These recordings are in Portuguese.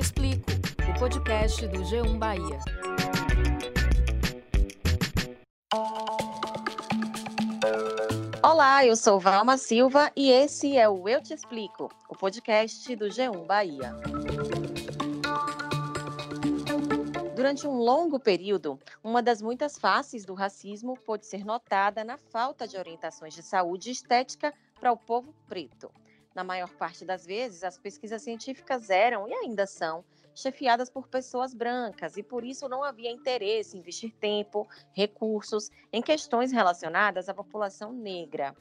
Te Explico, o podcast do G1 Bahia. Olá, eu sou Valma Silva e esse é o Eu Te Explico, o podcast do G1 Bahia. Durante um longo período, uma das muitas faces do racismo pôde ser notada na falta de orientações de saúde estética para o povo preto. Na maior parte das vezes, as pesquisas científicas eram e ainda são chefiadas por pessoas brancas e por isso não havia interesse em investir tempo, recursos em questões relacionadas à população negra.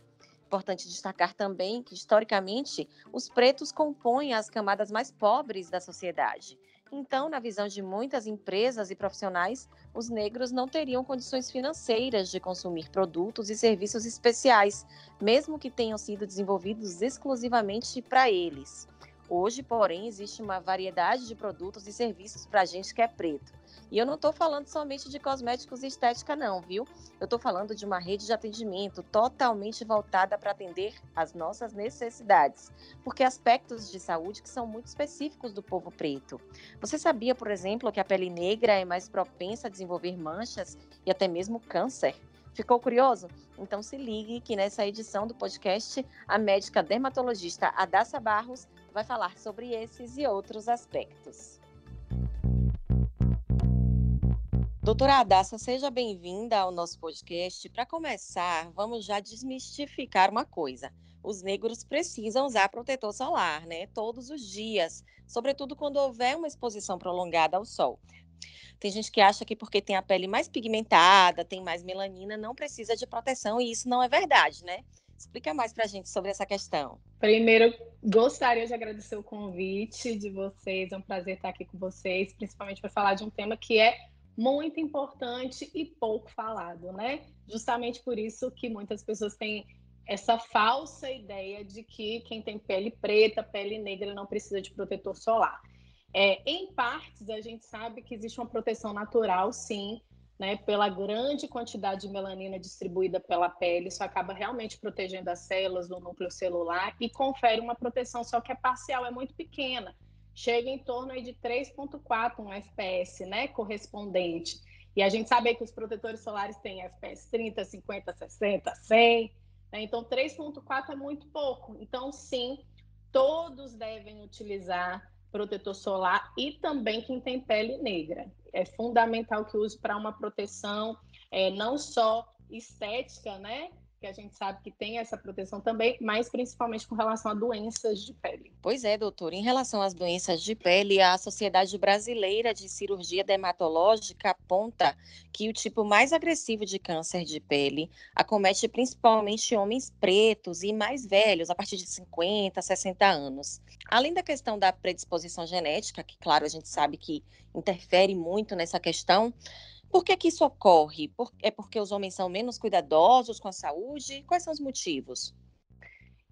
Importante destacar também que, historicamente, os pretos compõem as camadas mais pobres da sociedade então, na visão de muitas empresas e profissionais, os negros não teriam condições financeiras de consumir produtos e serviços especiais, mesmo que tenham sido desenvolvidos exclusivamente para eles. Hoje, porém, existe uma variedade de produtos e serviços para a gente que é preto. E eu não estou falando somente de cosméticos e estética, não, viu? Eu estou falando de uma rede de atendimento totalmente voltada para atender as nossas necessidades, porque aspectos de saúde que são muito específicos do povo preto. Você sabia, por exemplo, que a pele negra é mais propensa a desenvolver manchas e até mesmo câncer? Ficou curioso? Então se ligue que nessa edição do podcast, a médica dermatologista Adassa Barros vai falar sobre esses e outros aspectos. Doutora Adassa, seja bem-vinda ao nosso podcast. Para começar, vamos já desmistificar uma coisa. Os negros precisam usar protetor solar, né? Todos os dias, sobretudo quando houver uma exposição prolongada ao sol. Tem gente que acha que porque tem a pele mais pigmentada, tem mais melanina, não precisa de proteção, e isso não é verdade, né? Explica mais para a gente sobre essa questão. Primeiro, gostaria de agradecer o convite de vocês. É um prazer estar aqui com vocês, principalmente para falar de um tema que é muito importante e pouco falado, né? Justamente por isso que muitas pessoas têm essa falsa ideia de que quem tem pele preta, pele negra, não precisa de protetor solar. É, em partes, a gente sabe que existe uma proteção natural, sim, né, pela grande quantidade de melanina distribuída pela pele, isso acaba realmente protegendo as células do núcleo celular e confere uma proteção, só que é parcial, é muito pequena chega em torno aí de 3,4 um FPS, né, correspondente. E a gente sabe que os protetores solares têm FPS 30, 50, 60, 100, né? então 3,4 é muito pouco. Então, sim, todos devem utilizar protetor solar e também quem tem pele negra. É fundamental que use para uma proteção é, não só estética, né, que a gente sabe que tem essa proteção também, mas principalmente com relação a doenças de pele. Pois é, doutor. Em relação às doenças de pele, a Sociedade Brasileira de Cirurgia Dermatológica aponta que o tipo mais agressivo de câncer de pele acomete principalmente homens pretos e mais velhos, a partir de 50, 60 anos. Além da questão da predisposição genética, que, claro, a gente sabe que interfere muito nessa questão, por que, que isso ocorre? Por, é porque os homens são menos cuidadosos com a saúde? Quais são os motivos?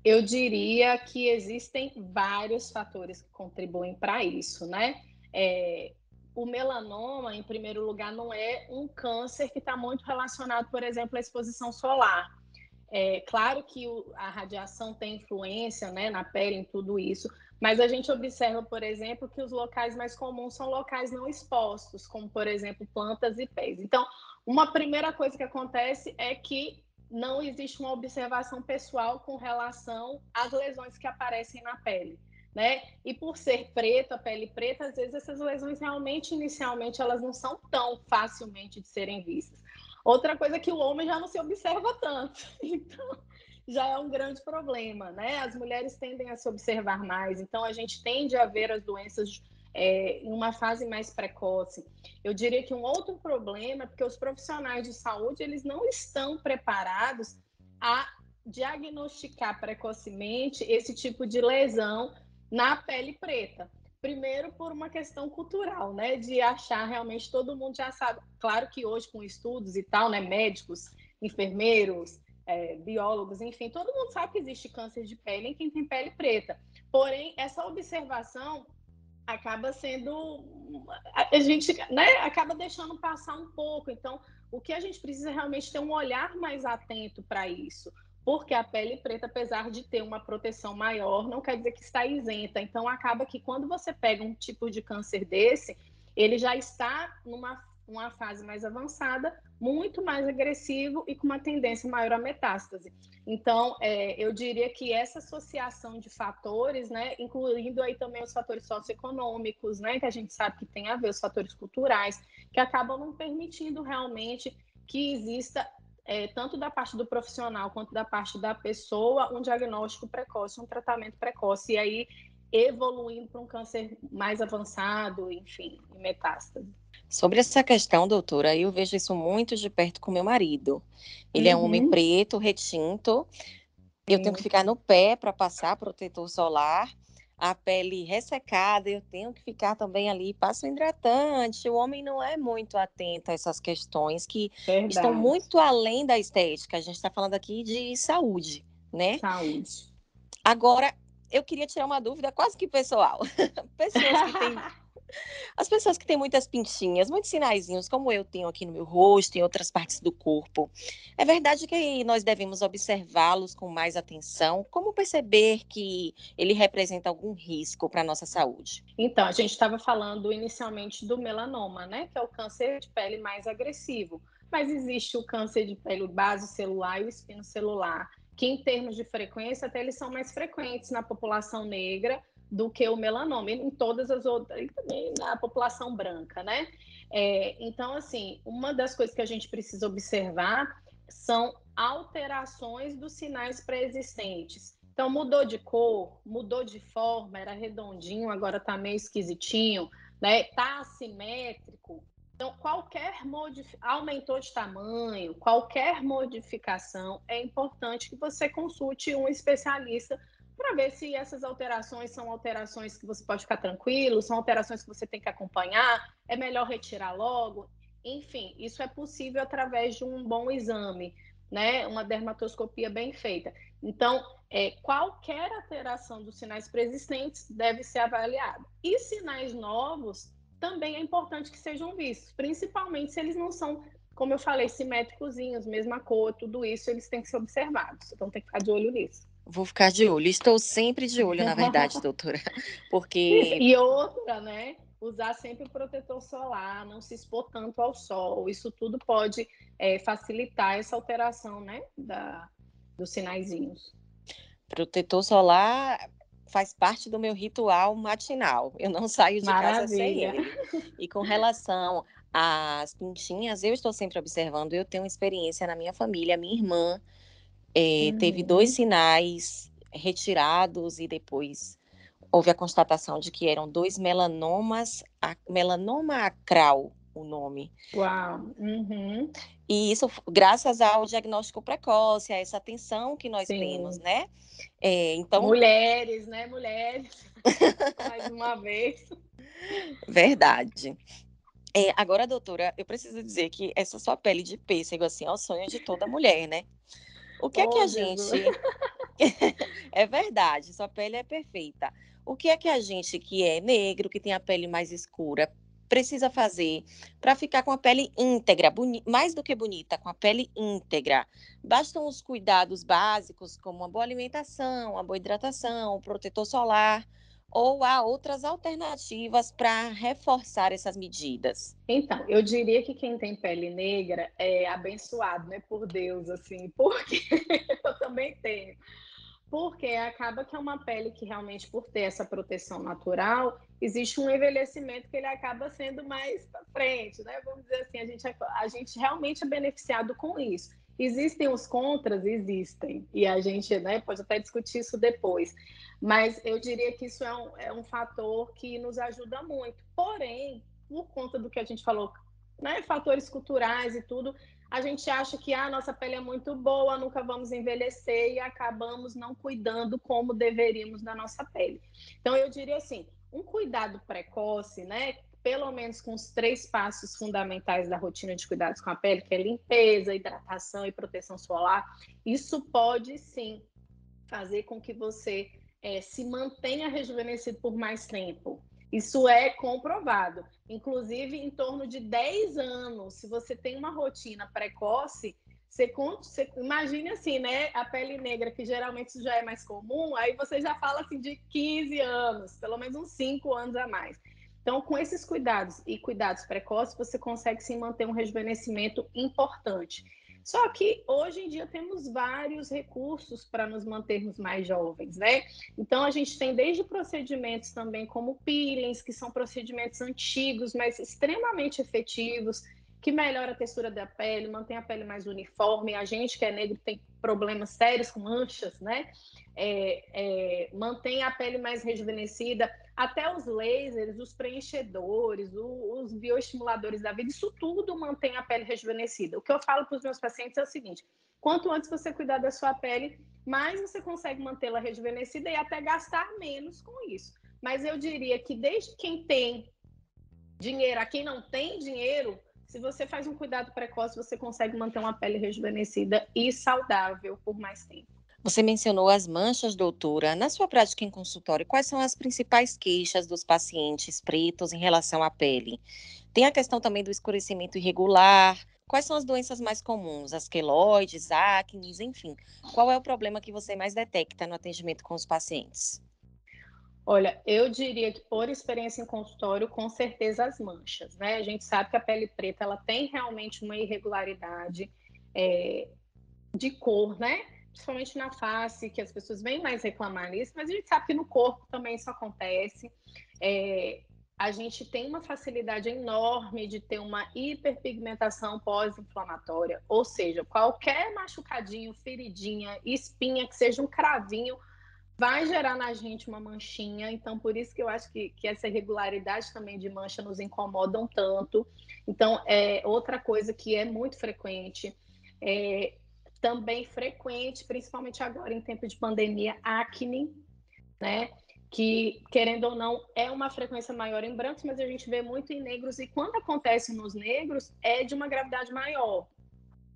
Eu diria que existem vários fatores que contribuem para isso, né? É, o melanoma, em primeiro lugar, não é um câncer que está muito relacionado, por exemplo, à exposição solar. É claro que o, a radiação tem influência né, na pele, em tudo isso, mas a gente observa, por exemplo, que os locais mais comuns são locais não expostos, como, por exemplo, plantas e pés. Então, uma primeira coisa que acontece é que não existe uma observação pessoal com relação às lesões que aparecem na pele. Né? E por ser preto, a pele preta, às vezes essas lesões realmente, inicialmente, elas não são tão facilmente de serem vistas. Outra coisa é que o homem já não se observa tanto. Então, já é um grande problema, né? As mulheres tendem a se observar mais, então a gente tende a ver as doenças é, em uma fase mais precoce. Eu diria que um outro problema é porque os profissionais de saúde eles não estão preparados a diagnosticar precocemente esse tipo de lesão na pele preta. Primeiro, por uma questão cultural, né? De achar realmente todo mundo já sabe. Claro que hoje, com estudos e tal, né? Médicos, enfermeiros, é, biólogos, enfim, todo mundo sabe que existe câncer de pele em quem tem pele preta. Porém, essa observação acaba sendo a gente né, acaba deixando passar um pouco. Então, o que a gente precisa realmente ter um olhar mais atento para isso. porque a pele preta, apesar de ter uma proteção maior, não quer dizer que está isenta. Então, acaba que quando você pega um tipo de câncer desse, ele já está numa uma fase mais avançada, muito mais agressivo e com uma tendência maior à metástase. Então, é, eu diria que essa associação de fatores, né, incluindo aí também os fatores socioeconômicos, né, que a gente sabe que tem a ver, os fatores culturais, que acabam não permitindo realmente que exista é, tanto da parte do profissional quanto da parte da pessoa, um diagnóstico precoce, um tratamento precoce, e aí evoluindo para um câncer mais avançado, enfim, metástase. Sobre essa questão, doutora, eu vejo isso muito de perto com meu marido. Ele uhum. é um homem uhum. preto, retinto. Eu tenho que ficar no pé para passar protetor solar a pele ressecada, eu tenho que ficar também ali, passo hidratante. O homem não é muito atento a essas questões que Verdade. estão muito além da estética. A gente está falando aqui de saúde, né? Saúde. Agora, eu queria tirar uma dúvida quase que pessoal. Pessoas que têm as pessoas que têm muitas pintinhas, muitos sinaizinhos, como eu tenho aqui no meu rosto, em outras partes do corpo, é verdade que nós devemos observá-los com mais atenção? Como perceber que ele representa algum risco para a nossa saúde? Então, a gente estava falando inicialmente do melanoma, né? Que é o câncer de pele mais agressivo. Mas existe o câncer de pele base celular e o espino celular, que em termos de frequência, até eles são mais frequentes na população negra, do que o melanoma, em todas as outras, e também na população branca, né? É, então, assim, uma das coisas que a gente precisa observar são alterações dos sinais pré-existentes. Então, mudou de cor, mudou de forma, era redondinho, agora está meio esquisitinho, né? Tá assimétrico. Então, qualquer modificação, aumentou de tamanho, qualquer modificação, é importante que você consulte um especialista para ver se essas alterações são alterações que você pode ficar tranquilo, são alterações que você tem que acompanhar, é melhor retirar logo. Enfim, isso é possível através de um bom exame, né? Uma dermatoscopia bem feita. Então, é, qualquer alteração dos sinais preexistentes deve ser avaliada. E sinais novos também é importante que sejam vistos, principalmente se eles não são, como eu falei, simétricos, mesma cor, tudo isso eles têm que ser observados. Então tem que ficar de olho nisso. Vou ficar de olho. Estou sempre de olho, na verdade, doutora. Porque. E outra, né? Usar sempre o protetor solar, não se expor tanto ao sol. Isso tudo pode é, facilitar essa alteração, né? Da, dos sinaizinhos. Protetor solar faz parte do meu ritual matinal. Eu não saio de Maravilha. casa sem ele. E com relação às pintinhas, eu estou sempre observando. Eu tenho experiência na minha família. Minha irmã é, uhum. Teve dois sinais retirados e depois houve a constatação de que eram dois melanomas, a, melanoma acral, o nome. Uau! Uhum. E isso graças ao diagnóstico precoce, a essa atenção que nós Sim. temos, né? É, então... Mulheres, né? Mulheres. Mais uma vez. Verdade. É, agora, doutora, eu preciso dizer que essa sua pele de pêssego, assim, é o sonho de toda mulher, né? O que oh, é que a Jesus. gente. é verdade, sua pele é perfeita. O que é que a gente que é negro, que tem a pele mais escura, precisa fazer para ficar com a pele íntegra, mais do que bonita, com a pele íntegra? Bastam os cuidados básicos, como uma boa alimentação, uma boa hidratação, um protetor solar ou há outras alternativas para reforçar essas medidas? Então, eu diria que quem tem pele negra é abençoado, né, por Deus, assim, porque eu também tenho. Porque acaba que é uma pele que realmente, por ter essa proteção natural, existe um envelhecimento que ele acaba sendo mais para frente, né? Vamos dizer assim, a gente, é, a gente realmente é beneficiado com isso. Existem os contras? Existem. E a gente né, pode até discutir isso depois. Mas eu diria que isso é um, é um fator que nos ajuda muito. Porém, por conta do que a gente falou, né, fatores culturais e tudo, a gente acha que a ah, nossa pele é muito boa, nunca vamos envelhecer e acabamos não cuidando como deveríamos da nossa pele. Então, eu diria assim, um cuidado precoce, né, pelo menos com os três passos fundamentais da rotina de cuidados com a pele, que é limpeza, hidratação e proteção solar, isso pode sim fazer com que você é, se mantenha rejuvenescido por mais tempo. Isso é comprovado. Inclusive, em torno de 10 anos, se você tem uma rotina precoce, Você, você imagine assim, né? A pele negra, que geralmente já é mais comum, aí você já fala assim de 15 anos, pelo menos uns 5 anos a mais. Então, com esses cuidados e cuidados precoces, você consegue sim manter um rejuvenescimento importante. Só que hoje em dia temos vários recursos para nos mantermos mais jovens, né? Então a gente tem desde procedimentos também como peelings, que são procedimentos antigos, mas extremamente efetivos, que melhora a textura da pele, mantém a pele mais uniforme. A gente que é negro tem problemas sérios com manchas, né? É, é, mantém a pele mais rejuvenescida. Até os lasers, os preenchedores, o, os bioestimuladores da vida, isso tudo mantém a pele rejuvenescida. O que eu falo para os meus pacientes é o seguinte: quanto antes você cuidar da sua pele, mais você consegue mantê-la rejuvenescida e até gastar menos com isso. Mas eu diria que desde quem tem dinheiro a quem não tem dinheiro, se você faz um cuidado precoce, você consegue manter uma pele rejuvenescida e saudável por mais tempo. Você mencionou as manchas, doutora. Na sua prática em consultório, quais são as principais queixas dos pacientes pretos em relação à pele? Tem a questão também do escurecimento irregular. Quais são as doenças mais comuns? As queloides, acne, enfim. Qual é o problema que você mais detecta no atendimento com os pacientes? Olha, eu diria que por experiência em consultório, com certeza as manchas, né? A gente sabe que a pele preta ela tem realmente uma irregularidade é, de cor, né? Principalmente na face, que as pessoas vêm mais reclamar nisso, mas a gente sabe que no corpo também isso acontece. É, a gente tem uma facilidade enorme de ter uma hiperpigmentação pós-inflamatória, ou seja, qualquer machucadinho, feridinha, espinha, que seja um cravinho, vai gerar na gente uma manchinha, então por isso que eu acho que, que essa irregularidade também de mancha nos incomodam tanto. Então, é outra coisa que é muito frequente, é, também frequente, principalmente agora em tempo de pandemia, acne, né? Que, querendo ou não, é uma frequência maior em brancos, mas a gente vê muito em negros, e quando acontece nos negros, é de uma gravidade maior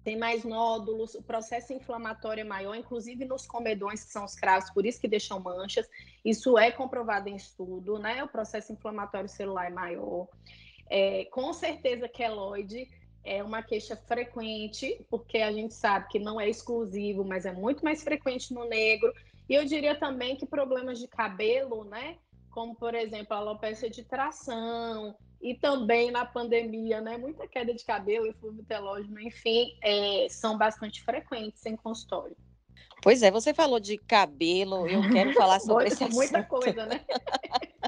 tem mais nódulos, o processo inflamatório é maior, inclusive nos comedões, que são os cravos, por isso que deixam manchas. Isso é comprovado em estudo, né? O processo inflamatório celular é maior. É, com certeza, queloide é uma queixa frequente, porque a gente sabe que não é exclusivo, mas é muito mais frequente no negro. E eu diria também que problemas de cabelo, né? Como, por exemplo, a alopecia de tração, e também na pandemia, né? Muita queda de cabelo e fluxo telógeno, enfim, é, são bastante frequentes em consultório. Pois é, você falou de cabelo, eu quero falar sobre esse assunto. Muita coisa, né?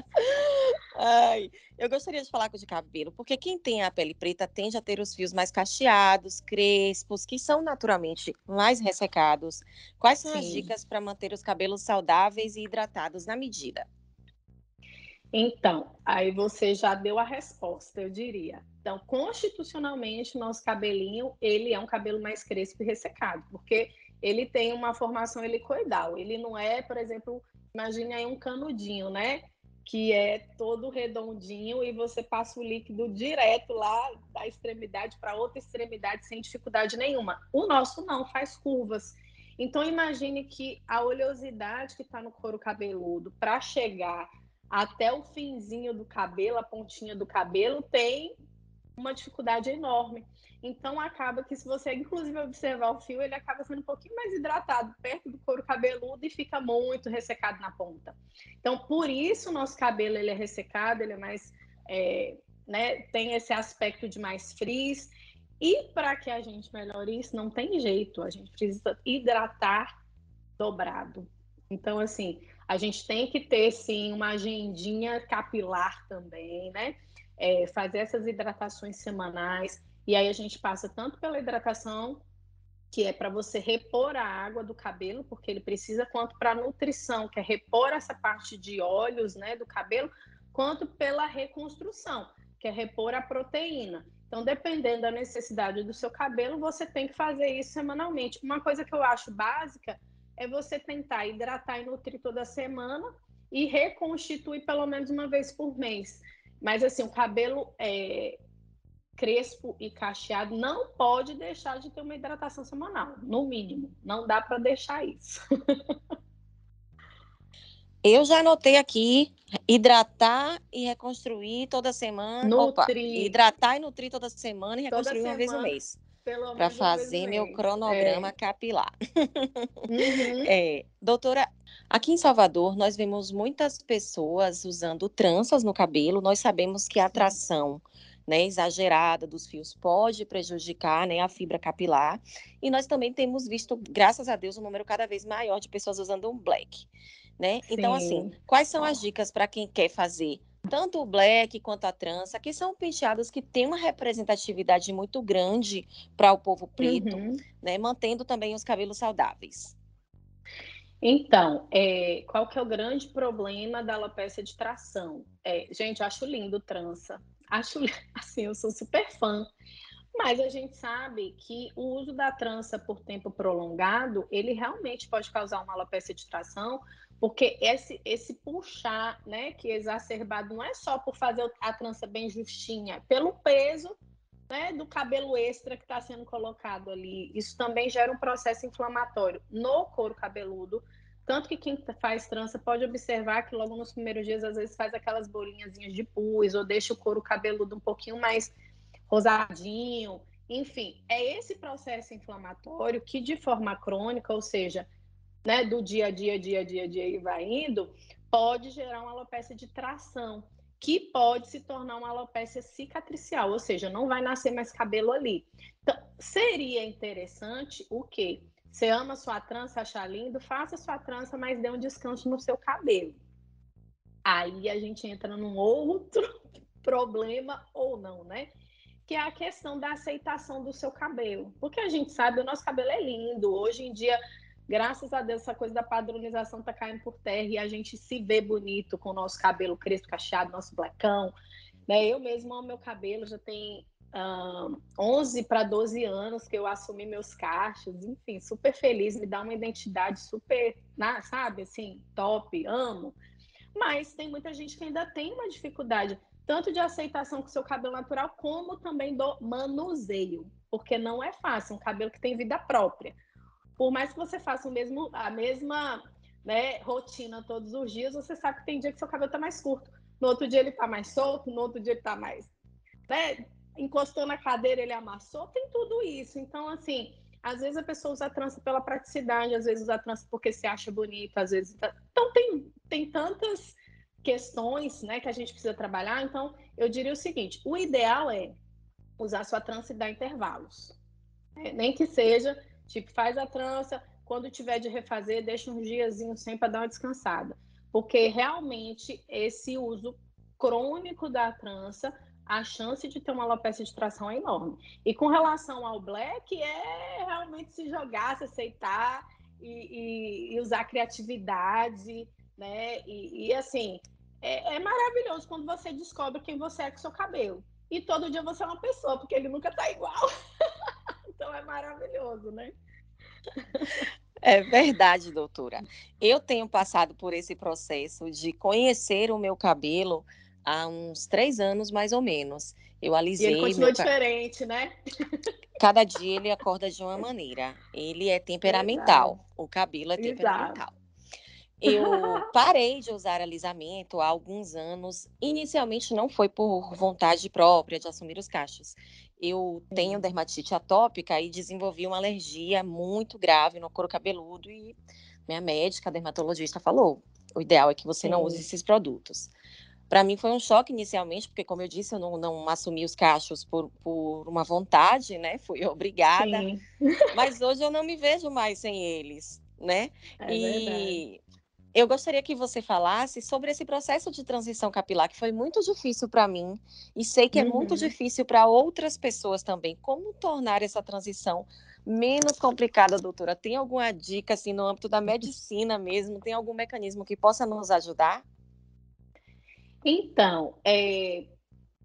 Ai, eu gostaria de falar de cabelo, porque quem tem a pele preta tende a ter os fios mais cacheados, crespos, que são naturalmente mais ressecados. Quais são Sim. as dicas para manter os cabelos saudáveis e hidratados na medida? Então, aí você já deu a resposta, eu diria. Então, constitucionalmente, nosso cabelinho, ele é um cabelo mais crespo e ressecado, porque ele tem uma formação helicoidal. Ele não é, por exemplo, imagine aí um canudinho, né? Que é todo redondinho e você passa o líquido direto lá da extremidade para outra extremidade sem dificuldade nenhuma. O nosso não, faz curvas. Então, imagine que a oleosidade que está no couro cabeludo para chegar até o finzinho do cabelo, a pontinha do cabelo, tem uma dificuldade enorme. Então acaba que se você inclusive observar o fio, ele acaba sendo um pouquinho mais hidratado perto do couro cabeludo e fica muito ressecado na ponta. Então por isso o nosso cabelo ele é ressecado, ele é mais é, né, tem esse aspecto de mais frizz. E para que a gente melhore isso, não tem jeito, a gente precisa hidratar dobrado. Então, assim, a gente tem que ter, sim, uma agendinha capilar também, né? É, fazer essas hidratações semanais. E aí a gente passa tanto pela hidratação, que é para você repor a água do cabelo, porque ele precisa, quanto para a nutrição, que é repor essa parte de óleos né, do cabelo, quanto pela reconstrução, que é repor a proteína. Então, dependendo da necessidade do seu cabelo, você tem que fazer isso semanalmente. Uma coisa que eu acho básica é você tentar hidratar e nutrir toda semana e reconstituir pelo menos uma vez por mês. Mas assim, o cabelo é, crespo e cacheado não pode deixar de ter uma hidratação semanal, no mínimo. Não dá para deixar isso. Eu já anotei aqui hidratar e reconstruir toda semana. Nutrir. Opa, hidratar e nutrir toda semana e reconstruir toda uma semana. vez no mês. Para fazer meu cronograma é. capilar. Uhum. É, doutora, aqui em Salvador nós vemos muitas pessoas usando tranças no cabelo. Nós sabemos que a atração né, exagerada dos fios pode prejudicar né, a fibra capilar. E nós também temos visto, graças a Deus, um número cada vez maior de pessoas usando um black. Né? Então, assim, quais são as dicas para quem quer fazer tanto o black quanto a trança, que são penteados que têm uma representatividade muito grande para o povo preto, uhum. né, mantendo também os cabelos saudáveis. Então, é, qual que é o grande problema da alopecia de tração? É, gente, eu acho lindo trança. Acho, assim, eu sou super fã. Mas a gente sabe que o uso da trança por tempo prolongado, ele realmente pode causar uma alopecia de tração, porque esse, esse puxar, né, que é exacerbado não é só por fazer a trança bem justinha, pelo peso né, do cabelo extra que está sendo colocado ali. Isso também gera um processo inflamatório no couro cabeludo. Tanto que quem faz trança pode observar que logo nos primeiros dias, às vezes, faz aquelas bolinhas de pus ou deixa o couro cabeludo um pouquinho mais rosadinho. Enfim, é esse processo inflamatório que, de forma crônica, ou seja, né, do dia a dia, dia a dia, dia e vai indo, pode gerar uma alopecia de tração, que pode se tornar uma alopecia cicatricial, ou seja, não vai nascer mais cabelo ali. Então, seria interessante o quê? Você ama sua trança, acha lindo, faça sua trança, mas dê um descanso no seu cabelo. Aí a gente entra num outro problema ou não, né? Que é a questão da aceitação do seu cabelo. Porque a gente sabe, o nosso cabelo é lindo. Hoje em dia graças a Deus, essa coisa da padronização tá caindo por terra e a gente se vê bonito com o nosso cabelo crespo, cacheado, nosso blacão. Né? Eu mesmo amo meu cabelo, já tem um, 11 para 12 anos que eu assumi meus cachos, enfim, super feliz, me dá uma identidade super, sabe, assim, top, amo. Mas tem muita gente que ainda tem uma dificuldade, tanto de aceitação com o seu cabelo natural, como também do manuseio, porque não é fácil, um cabelo que tem vida própria por mais que você faça o mesmo, a mesma né, rotina todos os dias, você sabe que tem dia que seu cabelo está mais curto. No outro dia ele está mais solto, no outro dia ele está mais. Né, encostou na cadeira, ele amassou, tem tudo isso. Então, assim, às vezes a pessoa usa a trança pela praticidade, às vezes usa a trança porque se acha bonita, às vezes. Tá... Então, tem, tem tantas questões né, que a gente precisa trabalhar. Então, eu diria o seguinte: o ideal é usar sua trança e dar intervalos. É, nem que seja Tipo, faz a trança, quando tiver de refazer, deixa uns diazinhos sem para dar uma descansada. Porque realmente esse uso crônico da trança, a chance de ter uma alopecia de tração é enorme. E com relação ao black, é realmente se jogar, se aceitar e, e, e usar criatividade, né? E, e assim, é, é, maravilhoso quando você descobre quem você é com seu cabelo. E todo dia você é uma pessoa, porque ele nunca tá igual. Então é maravilhoso, né? É verdade, doutora. Eu tenho passado por esse processo de conhecer o meu cabelo há uns três anos, mais ou menos. Eu alisei. E ele continua meu... diferente, né? Cada dia ele acorda de uma maneira. Ele é temperamental. Exato. O cabelo é temperamental. Exato. Eu parei de usar alisamento há alguns anos. Inicialmente não foi por vontade própria de assumir os cachos eu tenho dermatite atópica e desenvolvi uma alergia muito grave no couro cabeludo e minha médica, dermatologista, falou: o ideal é que você Sim. não use esses produtos. Para mim foi um choque inicialmente, porque, como eu disse, eu não, não assumi os cachos por, por uma vontade, né? Fui obrigada. Sim. Mas hoje eu não me vejo mais sem eles, né? É e verdade. Eu gostaria que você falasse sobre esse processo de transição capilar, que foi muito difícil para mim, e sei que é uhum. muito difícil para outras pessoas também. Como tornar essa transição menos complicada, doutora? Tem alguma dica, assim, no âmbito da medicina mesmo? Tem algum mecanismo que possa nos ajudar? Então, é,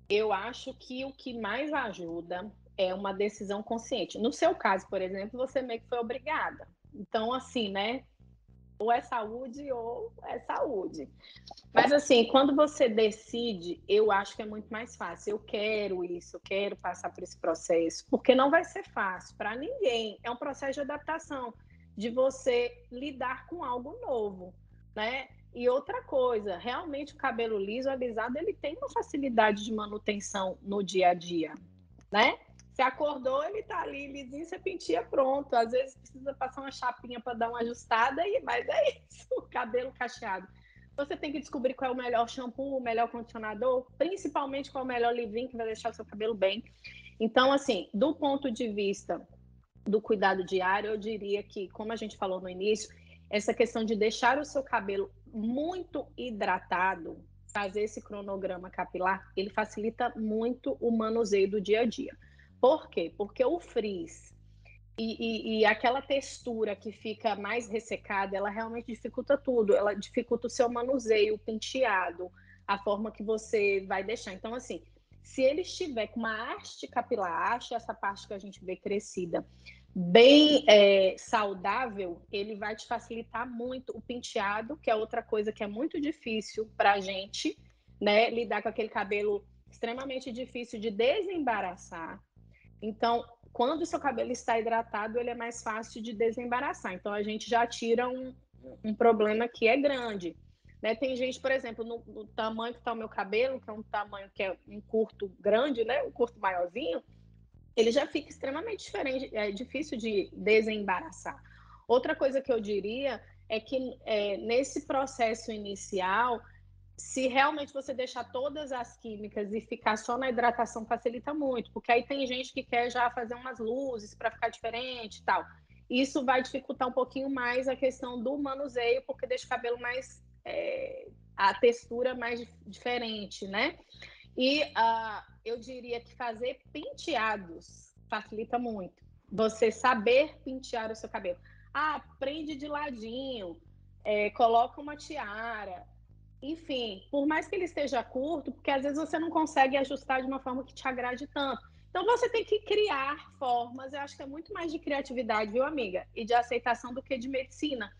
eu acho que o que mais ajuda é uma decisão consciente. No seu caso, por exemplo, você meio que foi obrigada. Então, assim, né? Ou é saúde ou é saúde. Mas assim, quando você decide, eu acho que é muito mais fácil. Eu quero isso, eu quero passar por esse processo, porque não vai ser fácil para ninguém. É um processo de adaptação, de você lidar com algo novo, né? E outra coisa, realmente o cabelo liso, alisado, ele tem uma facilidade de manutenção no dia a dia, né? Você acordou, ele tá ali, lisinho, você pentia pronto. Às vezes precisa passar uma chapinha para dar uma ajustada, e mas é isso, o cabelo cacheado. Você tem que descobrir qual é o melhor shampoo, o melhor condicionador, principalmente qual é o melhor leave-in que vai deixar o seu cabelo bem. Então, assim, do ponto de vista do cuidado diário, eu diria que, como a gente falou no início, essa questão de deixar o seu cabelo muito hidratado, fazer esse cronograma capilar, ele facilita muito o manuseio do dia a dia. Por quê? Porque o frizz e, e, e, aquela textura que fica mais ressecada, ela realmente dificulta tudo. Ela dificulta o seu manuseio, o penteado, a forma que você vai deixar. Então, assim, se ele estiver com uma haste capilar, haste essa parte que a gente vê crescida, bem é, saudável, ele vai te facilitar muito o penteado, que é outra coisa que é muito difícil para a gente, né? Lidar com aquele cabelo extremamente difícil de desembaraçar. Então, quando o seu cabelo está hidratado, ele é mais fácil de desembaraçar. Então, a gente já tira um, um problema que é grande. Né? Tem gente, por exemplo, no, no tamanho que está o meu cabelo, que é um tamanho que é um curto grande, né? um curto maiorzinho, ele já fica extremamente diferente, é difícil de desembaraçar. Outra coisa que eu diria é que é, nesse processo inicial, se realmente você deixar todas as químicas e ficar só na hidratação, facilita muito, porque aí tem gente que quer já fazer umas luzes para ficar diferente e tal. Isso vai dificultar um pouquinho mais a questão do manuseio, porque deixa o cabelo mais. É, a textura mais diferente, né? E uh, eu diria que fazer penteados facilita muito. Você saber pentear o seu cabelo. Ah, prende de ladinho, é, coloca uma tiara enfim, por mais que ele esteja curto, porque às vezes você não consegue ajustar de uma forma que te agrade tanto. Então você tem que criar formas, eu acho que é muito mais de criatividade, viu, amiga? E de aceitação do que de medicina.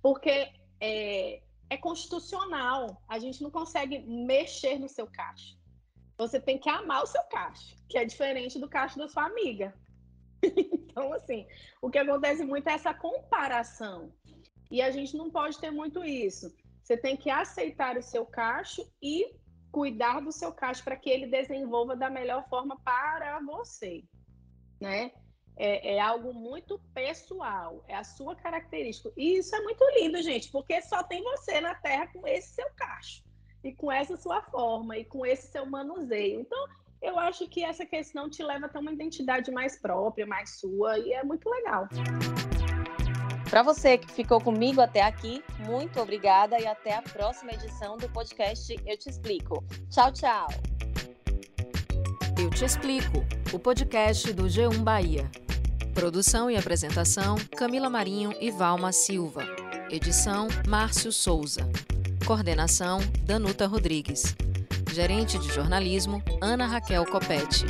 Porque é, é constitucional, a gente não consegue mexer no seu cacho. Você tem que amar o seu cacho, que é diferente do cacho da sua amiga. então, assim, o que acontece muito é essa comparação. E a gente não pode ter muito isso. Você tem que aceitar o seu cacho e cuidar do seu cacho para que ele desenvolva da melhor forma para você, né? É, é, algo muito pessoal, é a sua característica. E isso é muito lindo, gente, porque só tem você na Terra com esse seu cacho, e com essa sua forma, e com esse seu manuseio. Então, eu acho que essa questão te leva a ter uma identidade mais própria, mais sua, e é muito legal. Para você que ficou comigo até aqui, muito obrigada e até a próxima edição do podcast Eu Te Explico. Tchau, tchau. Eu Te Explico, o podcast do G1 Bahia. Produção e apresentação: Camila Marinho e Valma Silva. Edição: Márcio Souza. Coordenação: Danuta Rodrigues. Gerente de jornalismo: Ana Raquel Copete.